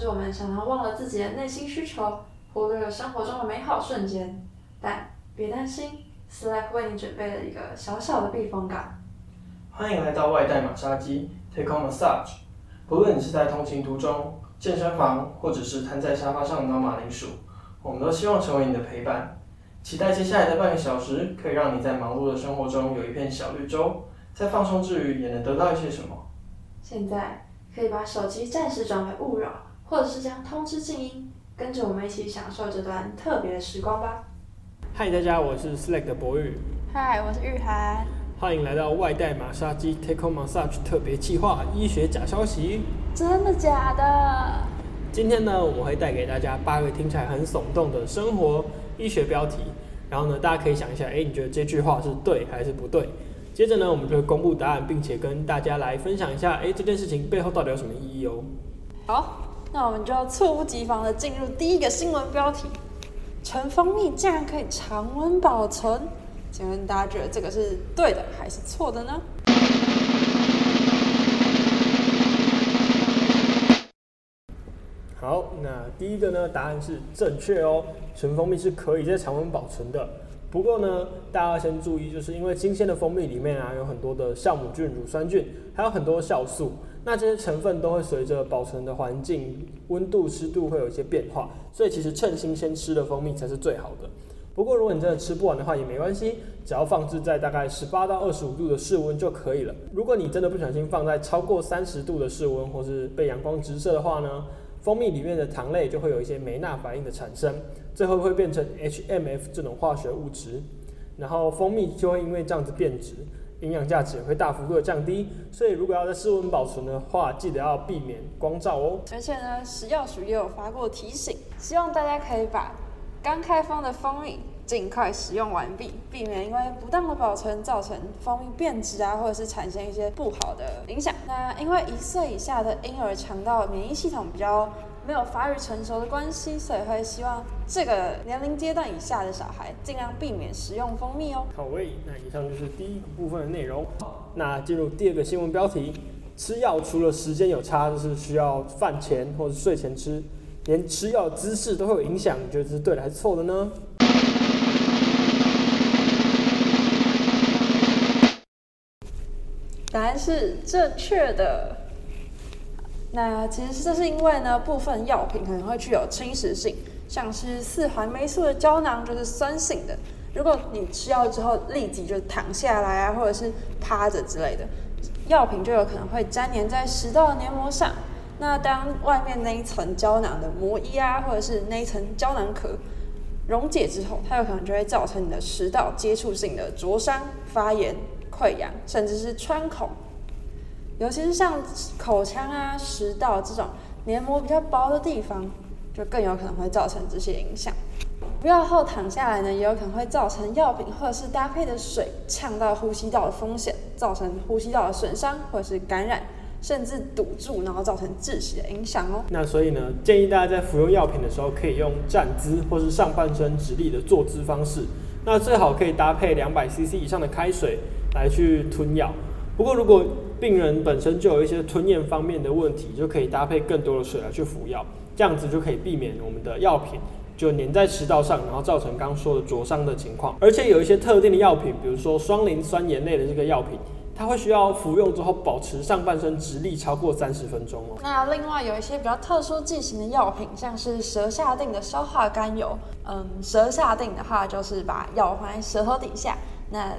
致我们常常忘了自己的内心需求，忽略了生活中的美好瞬间。但别担心，Slack 为你准备了一个小小的避风港。欢迎来到外带马杀鸡 Take on Massage。不论你是在通勤途中、健身房，或者是瘫在沙发上挠马铃薯，我们都希望成为你的陪伴。期待接下来的半个小时，可以让你在忙碌的生活中有一片小绿洲，在放松之余也能得到一些什么。现在可以把手机暂时转为勿扰，或者是将通知静音，跟着我们一起享受这段特别的时光吧。嗨，大家，我是 Slack 的博宇，嗨，我是玉涵。欢迎来到外带马杀鸡 Take on Massage 特别企划医学假消息。真的假的？今天呢，我们会带给大家八个听起来很耸动的生活医学标题，然后呢，大家可以想一下，哎，你觉得这句话是对还是不对？接着呢，我们就会公布答案，并且跟大家来分享一下，哎，这件事情背后到底有什么意义哦。好，那我们就要猝不及防的进入第一个新闻标题：纯蜂蜜竟然可以常温保存。请问大家觉得这个是对的还是错的呢？好，那第一个呢，答案是正确哦，纯蜂蜜是可以在常温保存的。不过呢，大家要先注意，就是因为新鲜的蜂蜜里面啊，有很多的酵母菌、乳酸菌，还有很多酵素，那这些成分都会随着保存的环境、温度、湿度会有一些变化，所以其实趁新鲜吃的蜂蜜才是最好的。不过如果你真的吃不完的话也没关系，只要放置在大概十八到二十五度的室温就可以了。如果你真的不小心放在超过三十度的室温，或是被阳光直射的话呢？蜂蜜里面的糖类就会有一些酶钠反应的产生，最后会变成 HMF 这种化学物质，然后蜂蜜就会因为这样子变质，营养价值也会大幅度的降低。所以如果要在室温保存的话，记得要避免光照哦。而且呢，食药署也有发过提醒，希望大家可以把刚开封的蜂蜜。尽快使用完毕，避免因为不当的保存造成蜂蜜变质啊，或者是产生一些不好的影响。那因为一岁以下的婴儿肠道免疫系统比较没有发育成熟的关系，所以会希望这个年龄阶段以下的小孩尽量避免食用蜂蜜哦。好喂，那以上就是第一个部分的内容。那进入第二个新闻标题：吃药除了时间有差，就是需要饭前或者睡前吃，连吃药姿势都会有影响。你觉得这是对的还是错的呢？答案是正确的。那其实这是因为呢，部分药品可能会具有侵蚀性，像是四环霉素的胶囊就是酸性的。如果你吃药之后立即就躺下来啊，或者是趴着之类的，药品就有可能会粘连在食道黏膜上。那当外面那一层胶囊的膜衣啊，或者是那一层胶囊壳溶解之后，它有可能就会造成你的食道接触性的灼伤、发炎。溃疡，甚至是穿孔，尤其是像口腔啊、食道这种黏膜比较薄的地方，就更有可能会造成这些影响。服药后躺下来呢，也有可能会造成药品或者是搭配的水呛到呼吸道的风险，造成呼吸道的损伤或者是感染，甚至堵住，然后造成窒息的影响哦。那所以呢，建议大家在服用药品的时候，可以用站姿或是上半身直立的坐姿方式。那最好可以搭配两百 CC 以上的开水。来去吞药，不过如果病人本身就有一些吞咽方面的问题，就可以搭配更多的水来去服药，这样子就可以避免我们的药品就粘在食道上，然后造成刚刚说的灼伤的情况。而且有一些特定的药品，比如说双磷酸盐类的这个药品，它会需要服用之后保持上半身直立超过三十分钟哦。那另外有一些比较特殊剂型的药品，像是舌下定的消化甘油，嗯，舌下定的话就是把药放在舌头底下，那。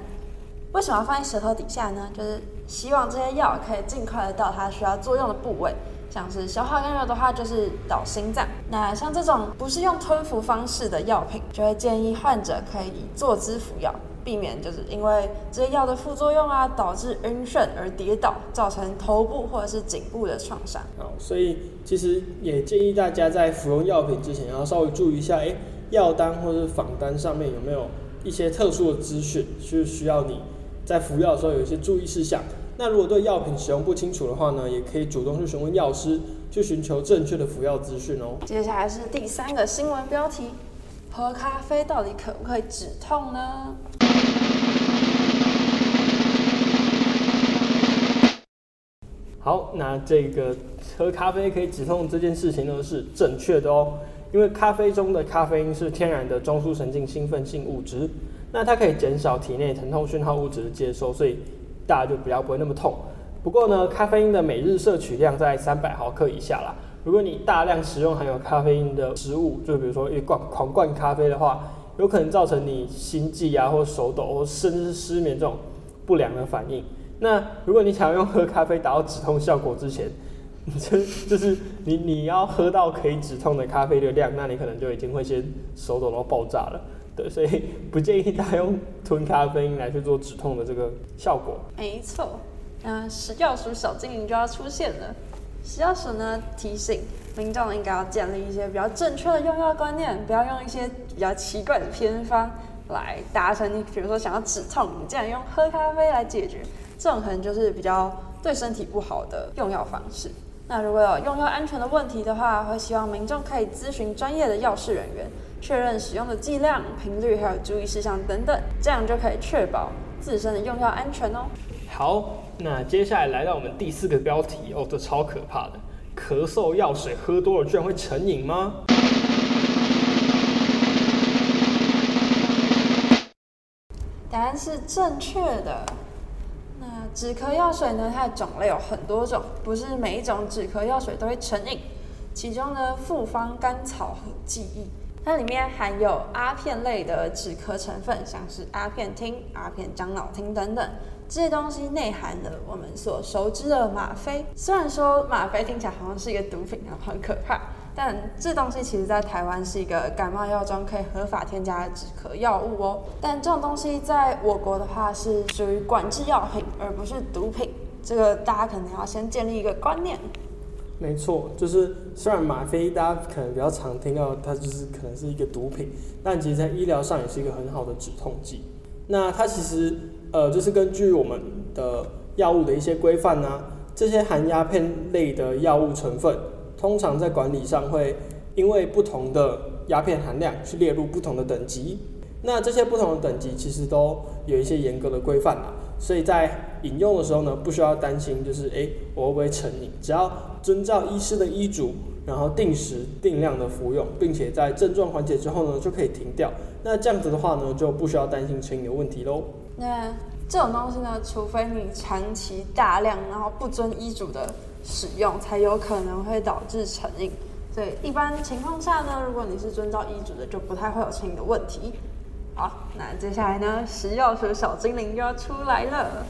为什么要放在舌头底下呢？就是希望这些药可以尽快的到它需要作用的部位，像是消化甘油的话，就是到心脏。那像这种不是用吞服方式的药品，就会建议患者可以以坐姿服药，避免就是因为这些药的副作用啊，导致晕眩而跌倒，造成头部或者是颈部的创伤。好，所以其实也建议大家在服用药品之前，要稍微注意一下，哎，药单或者是仿单上面有没有一些特殊的资讯，是需要你。在服药的时候有一些注意事项。那如果对药品使用不清楚的话呢，也可以主动去询问药师，去寻求正确的服药资讯哦。接下来是第三个新闻标题：喝咖啡到底可不可以止痛呢？好，那这个喝咖啡可以止痛这件事情呢是正确的哦，因为咖啡中的咖啡因是天然的中枢神经兴奋性物质，那它可以减少体内疼痛讯号物质的接收，所以大家就比较不会那么痛。不过呢，咖啡因的每日摄取量在三百毫克以下啦。如果你大量食用含有咖啡因的食物，就比如说一罐狂灌咖啡的话，有可能造成你心悸啊，或手抖，或甚至是失眠这种不良的反应。那如果你想要用喝咖啡达到止痛效果之前，就就是你你要喝到可以止痛的咖啡的量，那你可能就已经会先手抖到爆炸了。对，所以不建议大家用吞咖啡因来去做止痛的这个效果。没错，那食药署小精灵就要出现了。食药署呢提醒民众应该要建立一些比较正确的用药观念，不要用一些比较奇怪的偏方来达成你，比如说想要止痛，你竟然用喝咖啡来解决。这种可能就是比较对身体不好的用药方式。那如果有用药安全的问题的话，会希望民众可以咨询专业的药事人员，确认使用的剂量、频率还有注意事项等等，这样就可以确保自身的用药安全哦。好，那接下来来到我们第四个标题哦，这超可怕的，咳嗽药水喝多了居然会成瘾吗？答案是正确的。止咳药水呢？它的种类有很多种，不是每一种止咳药水都会成瘾。其中呢，复方甘草和记忆，它里面含有阿片类的止咳成分，像是阿片汀、阿片樟脑汀等等。这些东西内含了我们所熟知的吗啡。虽然说吗啡听起来好像是一个毒品，然后很可怕。但这东西其实，在台湾是一个感冒药中可以合法添加的止咳药物哦。但这种东西在我国的话是属于管制药品，而不是毒品。这个大家可能要先建立一个观念。没错，就是虽然吗啡大家可能比较常听到，它就是可能是一个毒品，但其实在医疗上也是一个很好的止痛剂。那它其实呃，就是根据我们的药物的一些规范呢，这些含鸦片类的药物成分。通常在管理上会因为不同的鸦片含量去列入不同的等级，那这些不同的等级其实都有一些严格的规范啦，所以在饮用的时候呢，不需要担心就是诶我会不会成瘾，只要遵照医师的医嘱，然后定时定量的服用，并且在症状缓解之后呢就可以停掉，那这样子的话呢就不需要担心成瘾的问题喽。那这种东西呢，除非你长期大量然后不遵医嘱的。使用才有可能会导致成瘾，所以一般情况下呢，如果你是遵照医嘱的，就不太会有成瘾的问题。好，那接下来呢，食药署小精灵就要出来了。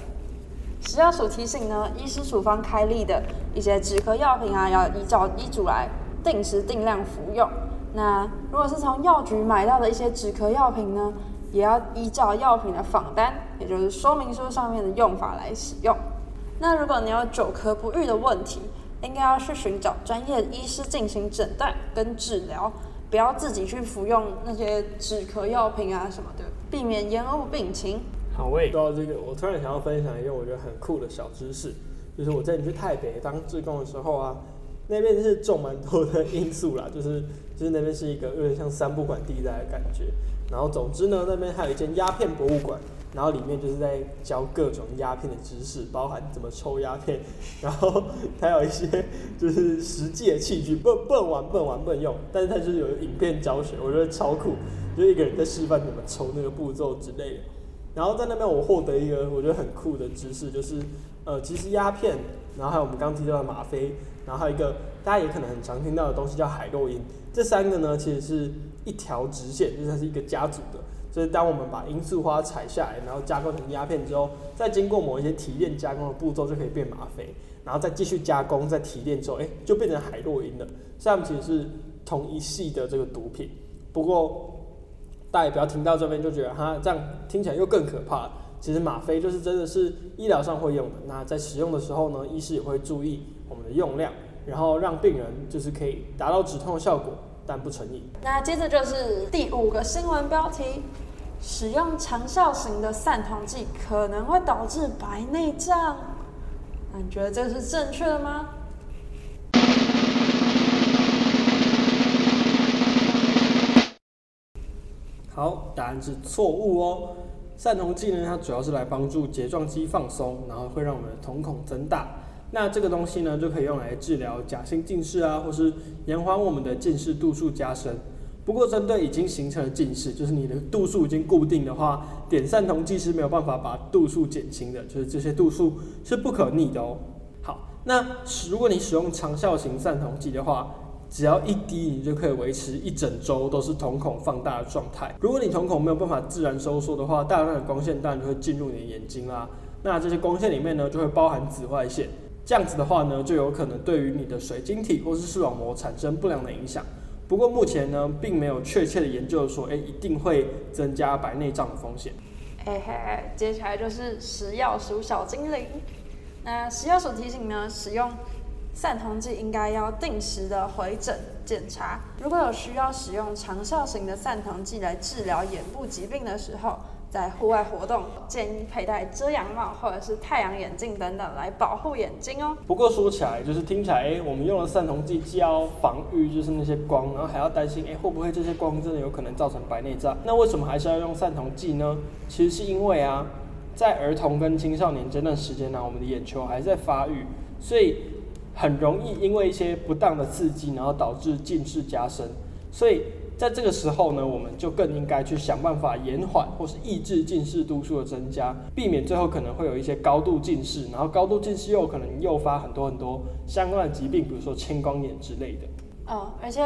食药署提醒呢，医师处方开立的一些止咳药品啊，要依照医嘱来定时定量服用。那如果是从药局买到的一些止咳药品呢，也要依照药品的仿单，也就是说明书上面的用法来使用。那如果你有久咳不愈的问题，应该要去寻找专业医师进行诊断跟治疗，不要自己去服用那些止咳药品啊什么的，避免延误病情。好，喂，说到这个，我突然想要分享一个我觉得很酷的小知识，就是我在你去台北当志工的时候啊，那边是种蛮多的罂粟啦，就是就是那边是一个有点像三不管地带的感觉。然后总之呢，那边还有一间鸦片博物馆。然后里面就是在教各种鸦片的知识，包含怎么抽鸦片，然后还有一些就是实际的器具，不不能玩，不能玩，不能用，但是它就是有影片教学，我觉得超酷，就一个人在示范怎么抽那个步骤之类的。然后在那边我获得一个我觉得很酷的知识，就是呃，其实鸦片，然后还有我们刚提到的吗啡，然后还有一个大家也可能很常听到的东西叫海洛因，这三个呢其实是一条直线，就是它是一个家族的。就是当我们把罂粟花采下来，然后加工成鸦片之后，再经过某一些提炼加工的步骤，就可以变吗啡，然后再继续加工，再提炼之后，哎，就变成海洛因了。这样其实是同一系的这个毒品。不过大家也不要听到这边就觉得哈，这样听起来又更可怕。其实吗啡就是真的是医疗上会用的。那在使用的时候呢，医师也会注意我们的用量，然后让病人就是可以达到止痛的效果。但不成瘾。那接着就是第五个新闻标题：使用长效型的散瞳剂可能会导致白内障。那你觉得这是正确的吗？好，答案是错误哦。散瞳剂呢，它主要是来帮助睫状肌放松，然后会让我们的瞳孔增大。那这个东西呢，就可以用来治疗假性近视啊，或是延缓我们的近视度数加深。不过，针对已经形成的近视，就是你的度数已经固定的话，点散瞳剂是没有办法把度数减轻的，就是这些度数是不可逆的哦。好，那如果你使用长效型散瞳剂的话，只要一滴，你就可以维持一整周都是瞳孔放大的状态。如果你瞳孔没有办法自然收缩的话，大量的光线当然就会进入你的眼睛啦。那这些光线里面呢，就会包含紫外线，这样子的话呢，就有可能对于你的水晶体或是视网膜产生不良的影响。不过目前呢，并没有确切的研究说，哎，一定会增加白内障的风险。嘿嘿，接下来就是食药鼠小精灵。那食药鼠提醒呢，使用散瞳剂应该要定时的回诊检查。如果有需要使用长效型的散瞳剂来治疗眼部疾病的时候，在户外活动，建议佩戴遮阳帽或者是太阳眼镜等等来保护眼睛哦。不过说起来，就是听起来，哎，我们用了散瞳剂，既要防御就是那些光，然后还要担心，哎，会不会这些光真的有可能造成白内障？那为什么还是要用散瞳剂呢？其实是因为啊，在儿童跟青少年这段时间呢，我们的眼球还在发育，所以很容易因为一些不当的刺激，然后导致近视加深，所以。在这个时候呢，我们就更应该去想办法延缓或是抑制近视度数的增加，避免最后可能会有一些高度近视，然后高度近视又可能诱发很多很多相关的疾病，比如说青光眼之类的。哦，而且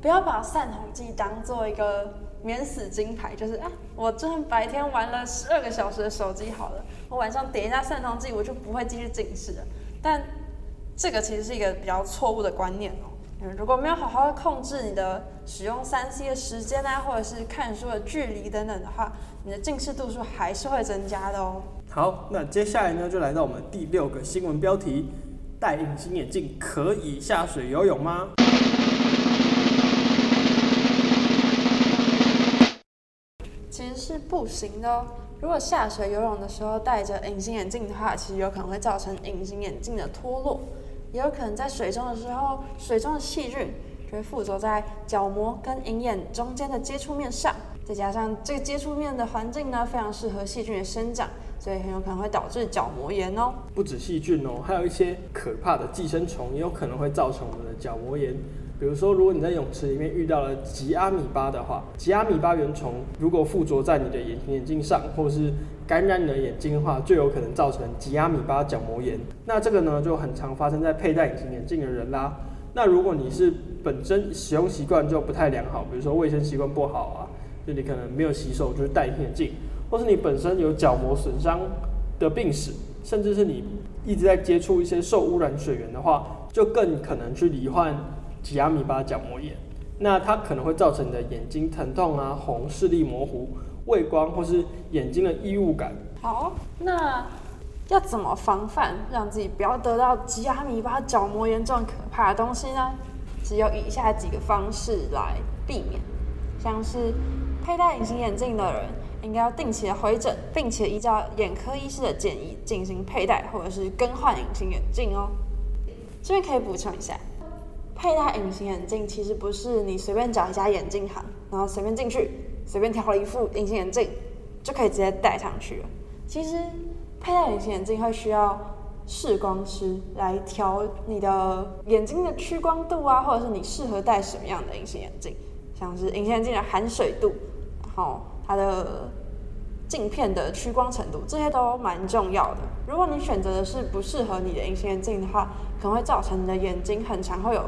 不要把散瞳剂当做一个免死金牌，就是啊，我这白天玩了十二个小时的手机好了，我晚上点一下散瞳剂，我就不会继续近视了。但这个其实是一个比较错误的观念哦。如果没有好好控制你的使用三 C 的时间啊，或者是看书的距离等等的话，你的近视度数还是会增加的哦。好，那接下来呢，就来到我们第六个新闻标题：戴隐形眼镜可以下水游泳吗？其实是不行的哦。如果下水游泳的时候戴着隐形眼镜的话，其实有可能会造成隐形眼镜的脱落。也有可能在水中的时候，水中的细菌就会附着在角膜跟银眼中间的接触面上，再加上这个接触面的环境呢，非常适合细菌的生长，所以很有可能会导致角膜炎哦。不止细菌哦，还有一些可怕的寄生虫也有可能会造成我们的角膜炎。比如说，如果你在泳池里面遇到了吉阿米巴的话，吉阿米巴原虫如果附着在你的眼眼镜上，或是感染你的眼睛的话，就有可能造成吉阿米巴角膜炎。那这个呢，就很常发生在佩戴隐形眼镜的人啦。那如果你是本身使用习惯就不太良好，比如说卫生习惯不好啊，就你可能没有洗手就是戴隐形眼镜，或是你本身有角膜损伤的病史，甚至是你一直在接触一些受污染水源的话，就更可能去罹患。吉阿米巴角膜炎，那它可能会造成你的眼睛疼痛啊、红、视力模糊、畏光或是眼睛的异物感。好，那要怎么防范，让自己不要得到吉阿米巴角膜炎这种可怕的东西呢？只有以下几个方式来避免，像是佩戴隐形眼镜的人应该要定期的回诊，并且依照眼科医师的建议进行佩戴或者是更换隐形眼镜哦。这边可以补充一下。佩戴隐形眼镜其实不是你随便找一家眼镜行，然后随便进去，随便挑了一副隐形眼镜就可以直接戴上去了。其实佩戴隐形眼镜会需要视光师来调你的眼睛的屈光度啊，或者是你适合戴什么样的隐形眼镜，像是隐形眼镜的含水度，然后它的镜片的屈光程度，这些都蛮重要的。如果你选择的是不适合你的隐形眼镜的话，可能会造成你的眼睛很常会有。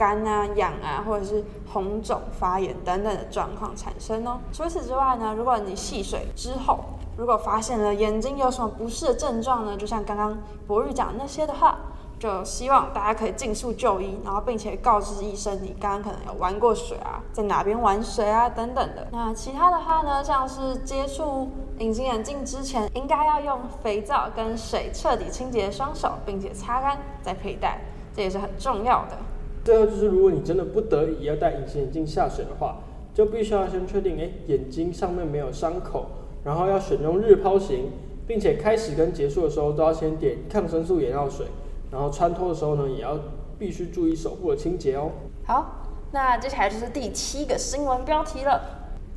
干啊、痒啊，或者是红肿、发炎等等的状况产生哦。除此之外呢，如果你戏水之后，如果发现了眼睛有什么不适的症状呢，就像刚刚博玉讲那些的话，就希望大家可以尽速就医，然后并且告知医生你刚刚可能有玩过水啊，在哪边玩水啊等等的。那其他的话呢，像是接触隐形眼镜之前，应该要用肥皂跟水彻底清洁双手，并且擦干再佩戴，这也是很重要的。最后就是，如果你真的不得已要戴隐形眼镜下水的话，就必须要先确定，哎，眼睛上面没有伤口，然后要选用日抛型，并且开始跟结束的时候都要先点抗生素眼药水，然后穿脱的时候呢，也要必须注意手部的清洁哦。好，那接下来就是第七个新闻标题了，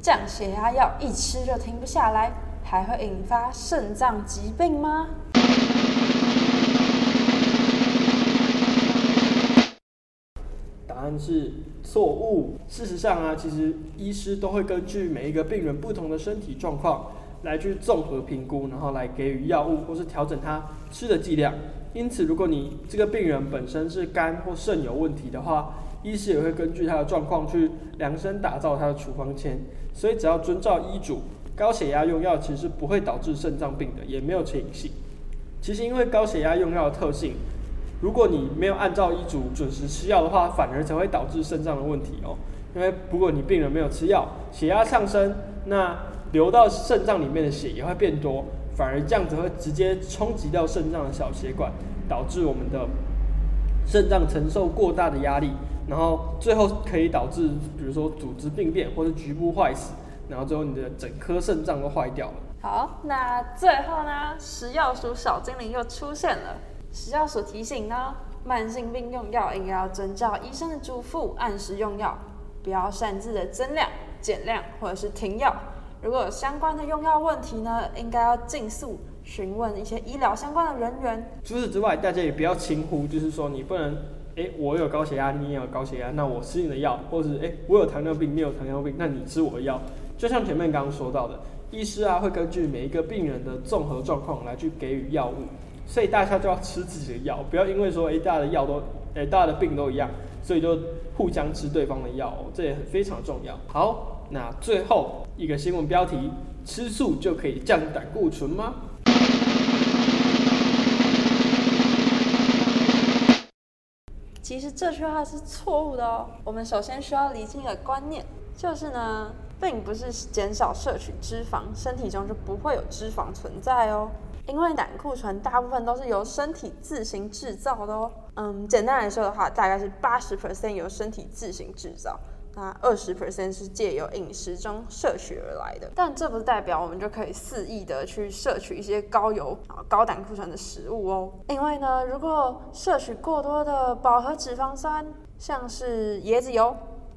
降血压药一吃就停不下来，还会引发肾脏疾病吗？案是错误。事实上啊，其实医师都会根据每一个病人不同的身体状况来去综合评估，然后来给予药物或是调整他吃的剂量。因此，如果你这个病人本身是肝或肾有问题的话，医师也会根据他的状况去量身打造他的处方签。所以，只要遵照医嘱，高血压用药其实不会导致肾脏病的，也没有成瘾性。其实，因为高血压用药的特性，如果你没有按照医嘱准时吃药的话，反而才会导致肾脏的问题哦。因为如果你病人没有吃药，血压上升，那流到肾脏里面的血也会变多，反而这样子会直接冲击到肾脏的小血管，导致我们的肾脏承受过大的压力，然后最后可以导致，比如说组织病变或者局部坏死，然后最后你的整颗肾脏都坏掉了。好，那最后呢，食药署小精灵又出现了。食药所提醒呢，慢性病用药应该要遵照医生的嘱咐，按时用药，不要擅自的增量、减量或者是停药。如果有相关的用药问题呢，应该要尽速询问一些医疗相关的人员。除此之外，大家也不要轻忽，就是说你不能，哎，我有高血压，你也有高血压，那我吃你的药，或者是哎，我有糖尿病，你有糖尿病，那你吃我的药。就像前面刚刚说到的。医师啊，会根据每一个病人的综合状况来去给予药物，所以大家就要吃自己的药，不要因为说哎大家的药都哎大家的病都一样，所以就互相吃对方的药，这也很非常重要。好，那最后一个新闻标题：吃素就可以降胆固醇吗？其实这句话是错误的哦。我们首先需要理清一个观念，就是呢。并不是减少摄取脂肪，身体中就不会有脂肪存在哦。因为胆固醇大部分都是由身体自行制造的哦。嗯，简单来说的话，大概是八十 percent 由身体自行制造，那二十 percent 是借由饮食中摄取而来的。但这不是代表我们就可以肆意的去摄取一些高油啊、高胆固醇的食物哦。因为呢，如果摄取过多的饱和脂肪酸，像是椰子油、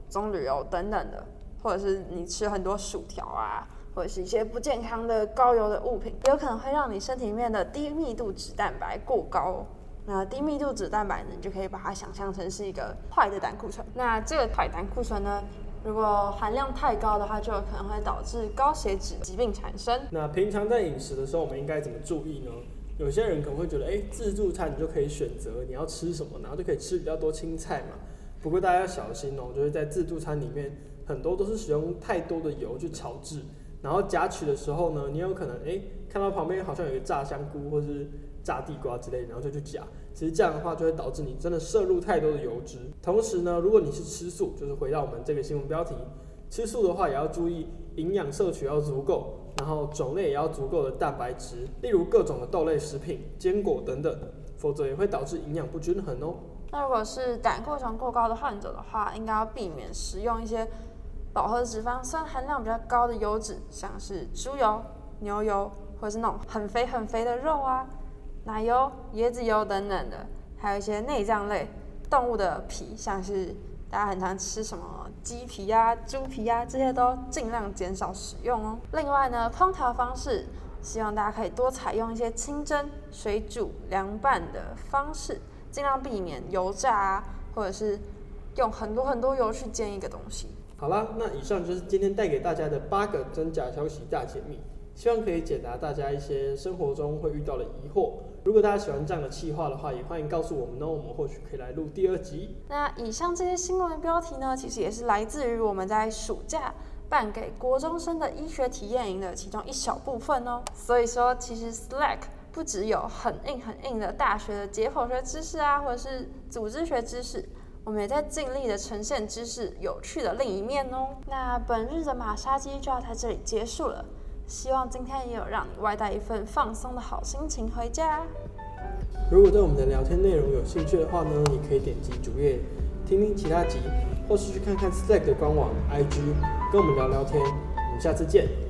棕榈油等等的。或者是你吃很多薯条啊，或者是一些不健康的高油的物品，有可能会让你身体里面的低密度脂蛋白过高。那低密度脂蛋白呢，你就可以把它想象成是一个坏的胆固醇。那这个坏胆固醇呢，如果含量太高的话，就有可能会导致高血脂疾病产生。那平常在饮食的时候，我们应该怎么注意呢？有些人可能会觉得，哎，自助餐你就可以选择你要吃什么，然后就可以吃比较多青菜嘛。不过大家要小心哦，就是在自助餐里面。很多都是使用太多的油去炒制，然后夹取的时候呢，你有可能哎看到旁边好像有一个炸香菇或是炸地瓜之类，然后就去夹。其实这样的话就会导致你真的摄入太多的油脂。同时呢，如果你是吃素，就是回到我们这个新闻标题，吃素的话也要注意营养摄取要足够，然后种类也要足够的蛋白质，例如各种的豆类食品、坚果等等，否则也会导致营养不均衡哦。那如果是胆固醇过高的患者的话，应该要避免食用一些。饱和脂肪酸含量比较高的油脂，像是猪油、牛油，或者是那种很肥很肥的肉啊，奶油、椰子油等等的，还有一些内脏类动物的皮，像是大家很常吃什么鸡皮呀、猪皮呀，这些都尽量减少使用哦。另外呢，烹调方式，希望大家可以多采用一些清蒸、水煮、凉拌的方式，尽量避免油炸啊，或者是用很多很多油去煎一个东西。好啦，那以上就是今天带给大家的八个真假消息大解密，希望可以解答大家一些生活中会遇到的疑惑。如果大家喜欢这样的企划的话，也欢迎告诉我们哦，我们或许可以来录第二集。那以上这些新闻标题呢，其实也是来自于我们在暑假办给国中生的医学体验营的其中一小部分哦。所以说，其实 Slack 不只有很硬很硬的大学的解剖学知识啊，或者是组织学知识。我们也在尽力的呈现知识有趣的另一面哦。那本日的马杀鸡就要在这里结束了，希望今天也有让你外带一份放松的好心情回家。如果对我们的聊天内容有兴趣的话呢，你可以点击主页听听其他集，或是去看看 Slack 的官网 IG，跟我们聊聊天。我们下次见。